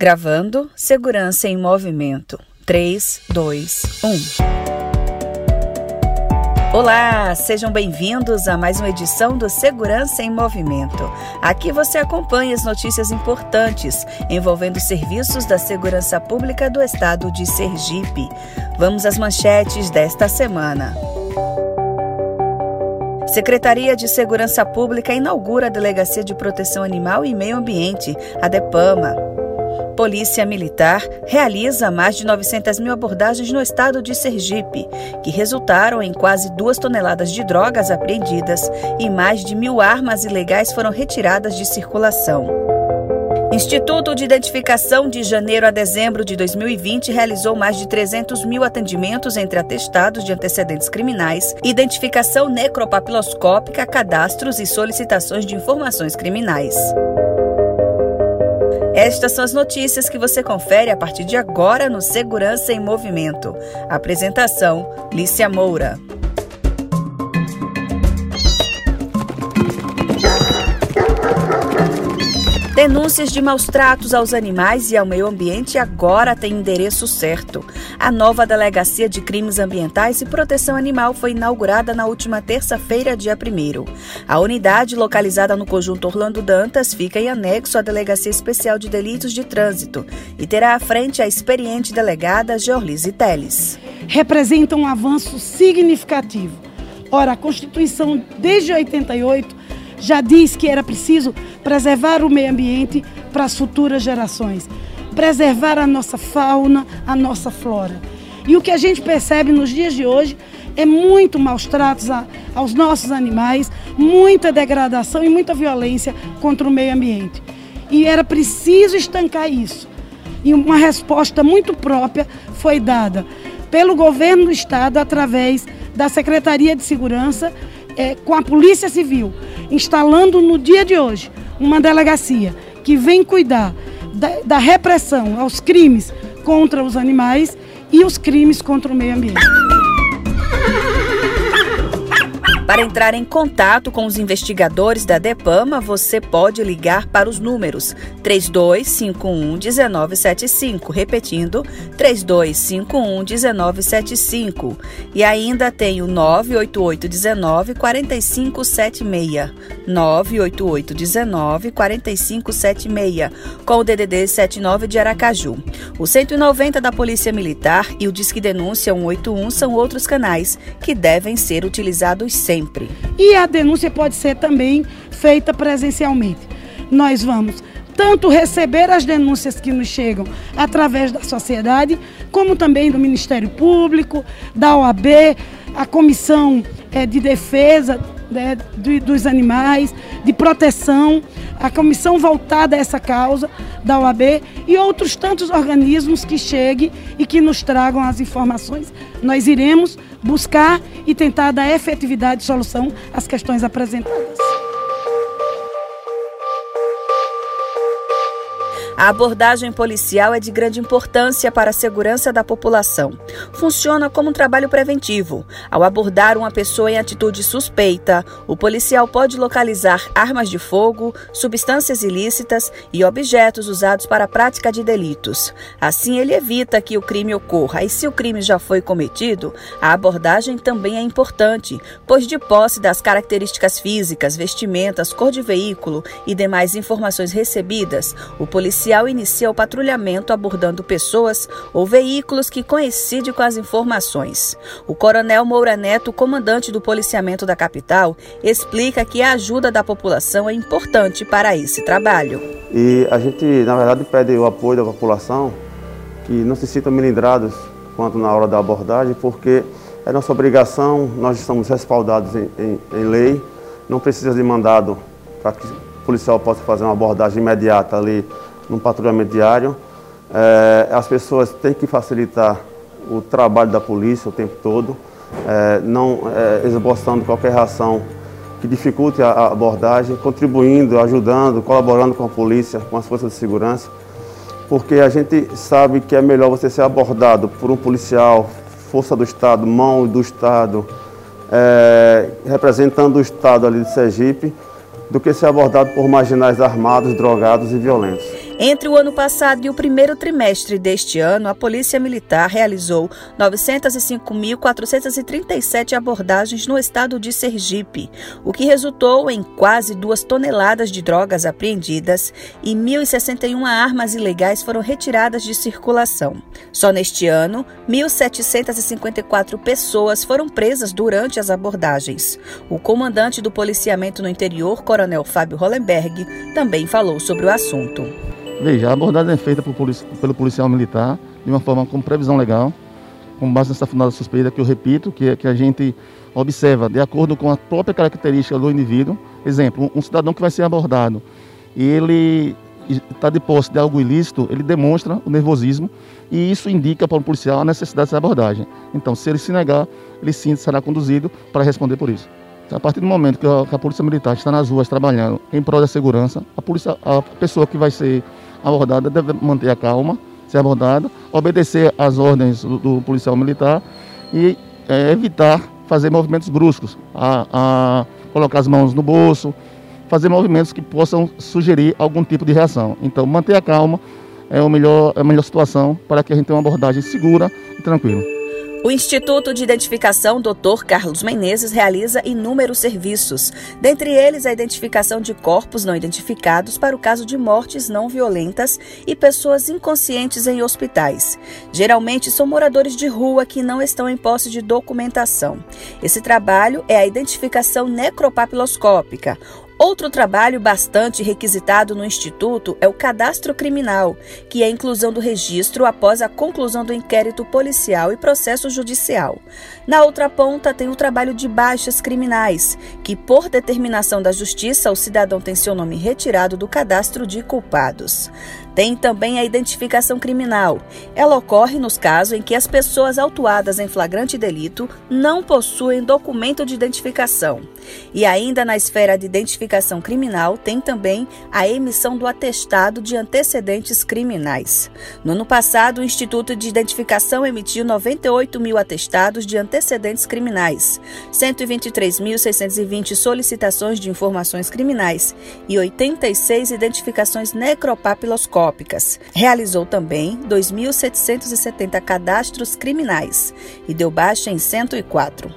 Gravando Segurança em Movimento. 3, 2, 1. Olá, sejam bem-vindos a mais uma edição do Segurança em Movimento. Aqui você acompanha as notícias importantes envolvendo serviços da segurança pública do estado de Sergipe. Vamos às manchetes desta semana. Secretaria de Segurança Pública inaugura a Delegacia de Proteção Animal e Meio Ambiente, a DEPAMA. Polícia Militar realiza mais de 900 mil abordagens no estado de Sergipe, que resultaram em quase duas toneladas de drogas apreendidas e mais de mil armas ilegais foram retiradas de circulação. Instituto de Identificação de janeiro a dezembro de 2020 realizou mais de 300 mil atendimentos entre atestados de antecedentes criminais, identificação necropapiloscópica, cadastros e solicitações de informações criminais. Estas são as notícias que você confere a partir de agora no Segurança em Movimento. Apresentação: Lícia Moura. Denúncias de maus tratos aos animais e ao meio ambiente agora têm endereço certo. A nova Delegacia de Crimes Ambientais e Proteção Animal foi inaugurada na última terça-feira, dia 1. A unidade, localizada no conjunto Orlando Dantas, fica em anexo à Delegacia Especial de Delitos de Trânsito e terá à frente a experiente delegada Georlise Teles. Representa um avanço significativo. Ora, a Constituição, desde 88, já diz que era preciso preservar o meio ambiente para as futuras gerações, preservar a nossa fauna, a nossa flora. E o que a gente percebe nos dias de hoje é muito maus tratos a, aos nossos animais, muita degradação e muita violência contra o meio ambiente. E era preciso estancar isso. E uma resposta muito própria foi dada pelo governo do estado através da Secretaria de Segurança é, com a Polícia Civil, instalando no dia de hoje uma delegacia que vem cuidar da, da repressão aos crimes contra os animais e os crimes contra o meio ambiente. Para entrar em contato com os investigadores da DEPAMA, você pode ligar para os números 3251 1975, repetindo 3251 1975. E ainda tem o 988 19 4576, 988 19 4576, com o DDD 79 de Aracaju. O 190 da Polícia Militar e o Disque Denúncia 181 são outros canais que devem ser utilizados sempre sempre. E a denúncia pode ser também feita presencialmente. Nós vamos tanto receber as denúncias que nos chegam através da sociedade, como também do Ministério Público, da OAB, a Comissão é, de Defesa né, dos Animais, de Proteção, a comissão voltada a essa causa da OAB e outros tantos organismos que cheguem e que nos tragam as informações. Nós iremos buscar e tentar dar efetividade e solução às questões apresentadas. A abordagem policial é de grande importância para a segurança da população. Funciona como um trabalho preventivo. Ao abordar uma pessoa em atitude suspeita, o policial pode localizar armas de fogo, substâncias ilícitas e objetos usados para a prática de delitos. Assim, ele evita que o crime ocorra. E se o crime já foi cometido, a abordagem também é importante, pois de posse das características físicas, vestimentas, cor de veículo e demais informações recebidas, o policial policial inicia o patrulhamento abordando pessoas ou veículos que coincidem com as informações. O coronel Moura Neto, comandante do policiamento da capital, explica que a ajuda da população é importante para esse trabalho. E a gente, na verdade, pede o apoio da população que não se sintam melindrados quanto na hora da abordagem, porque é nossa obrigação, nós estamos respaldados em, em, em lei, não precisa de mandado para que o policial possa fazer uma abordagem imediata ali num patrulhamento diário. É, as pessoas têm que facilitar o trabalho da polícia o tempo todo, é, não é, esboçando qualquer reação que dificulte a, a abordagem, contribuindo, ajudando, colaborando com a polícia, com as forças de segurança, porque a gente sabe que é melhor você ser abordado por um policial, força do Estado, mão do Estado, é, representando o Estado ali de Sergipe, do que ser abordado por marginais armados, drogados e violentos. Entre o ano passado e o primeiro trimestre deste ano, a Polícia Militar realizou 905.437 abordagens no estado de Sergipe, o que resultou em quase duas toneladas de drogas apreendidas e 1.061 armas ilegais foram retiradas de circulação. Só neste ano, 1.754 pessoas foram presas durante as abordagens. O comandante do policiamento no interior, Coronel Fábio Hollenberg, também falou sobre o assunto. Veja, a abordagem é feita pelo policial militar de uma forma com previsão legal, com base nessa fundada suspeita que eu repito, que, que a gente observa de acordo com a própria característica do indivíduo. Exemplo, um cidadão que vai ser abordado e ele está de posse de algo ilícito, ele demonstra o nervosismo e isso indica para o policial a necessidade dessa abordagem. Então, se ele se negar, ele sim será conduzido para responder por isso. A partir do momento que a, que a Polícia Militar está nas ruas trabalhando em prol da segurança, a, polícia, a pessoa que vai ser abordada deve manter a calma, ser abordada, obedecer às ordens do, do policial militar e é, evitar fazer movimentos bruscos, a, a colocar as mãos no bolso, fazer movimentos que possam sugerir algum tipo de reação. Então, manter a calma é, o melhor, é a melhor situação para que a gente tenha uma abordagem segura e tranquila. O Instituto de Identificação Dr. Carlos Menezes realiza inúmeros serviços, dentre eles a identificação de corpos não identificados para o caso de mortes não violentas e pessoas inconscientes em hospitais. Geralmente são moradores de rua que não estão em posse de documentação. Esse trabalho é a identificação necropapiloscópica, Outro trabalho bastante requisitado no Instituto é o cadastro criminal, que é a inclusão do registro após a conclusão do inquérito policial e processo judicial. Na outra ponta tem o trabalho de baixas criminais, que por determinação da Justiça o cidadão tem seu nome retirado do cadastro de culpados. Tem também a identificação criminal. Ela ocorre nos casos em que as pessoas autuadas em flagrante delito não possuem documento de identificação. E ainda na esfera de identificação criminal, tem também a emissão do atestado de antecedentes criminais. No ano passado, o Instituto de Identificação emitiu 98 mil atestados de antecedentes criminais, 123.620 solicitações de informações criminais e 86 identificações necropapiloscópicas Realizou também 2.770 cadastros criminais e deu baixa em 104.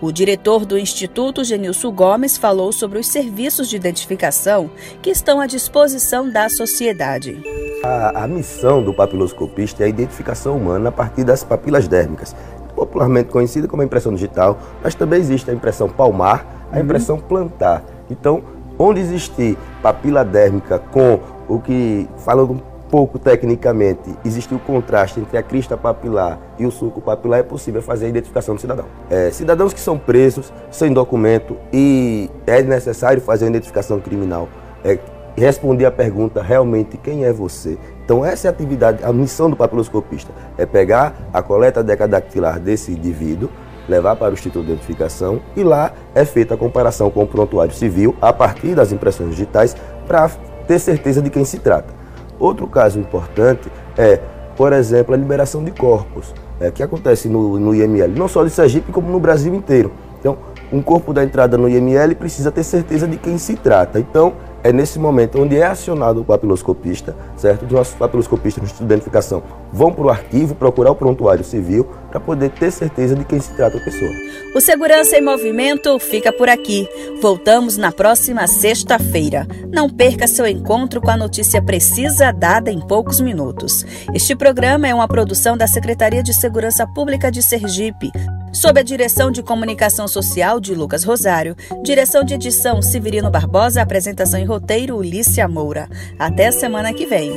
O diretor do Instituto, Genilson Gomes, falou sobre os serviços de identificação que estão à disposição da sociedade. A, a missão do papiloscopista é a identificação humana a partir das papilas dérmicas, popularmente conhecida como impressão digital, mas também existe a impressão palmar, a uhum. impressão plantar. Então, onde existir papila dérmica com o que, falando um pouco tecnicamente, existe o contraste entre a crista papilar e o sulco papilar, é possível fazer a identificação do cidadão. É, cidadãos que são presos sem documento e é necessário fazer a identificação criminal, é, responder a pergunta realmente quem é você. Então essa é a atividade, a missão do papiloscopista, é pegar a coleta decadactilar desse indivíduo, levar para o Instituto de Identificação e lá é feita a comparação com o prontuário civil a partir das impressões digitais para ter certeza de quem se trata. Outro caso importante é, por exemplo, a liberação de corpos, é, que acontece no, no IML, não só de Sergipe, como no Brasil inteiro. Então, um corpo da entrada no IML precisa ter certeza de quem se trata. Então, é nesse momento onde é acionado o papiloscopista, certo? Os nossos papiloscopistas no Instituto de Identificação vão para o arquivo procurar o prontuário civil para poder ter certeza de quem se trata a pessoa. O Segurança em Movimento fica por aqui. Voltamos na próxima sexta-feira. Não perca seu encontro com a notícia precisa dada em poucos minutos. Este programa é uma produção da Secretaria de Segurança Pública de Sergipe sob a direção de comunicação social de Lucas Rosário, direção de edição Severino Barbosa, apresentação e roteiro Ulícia Moura. Até a semana que vem.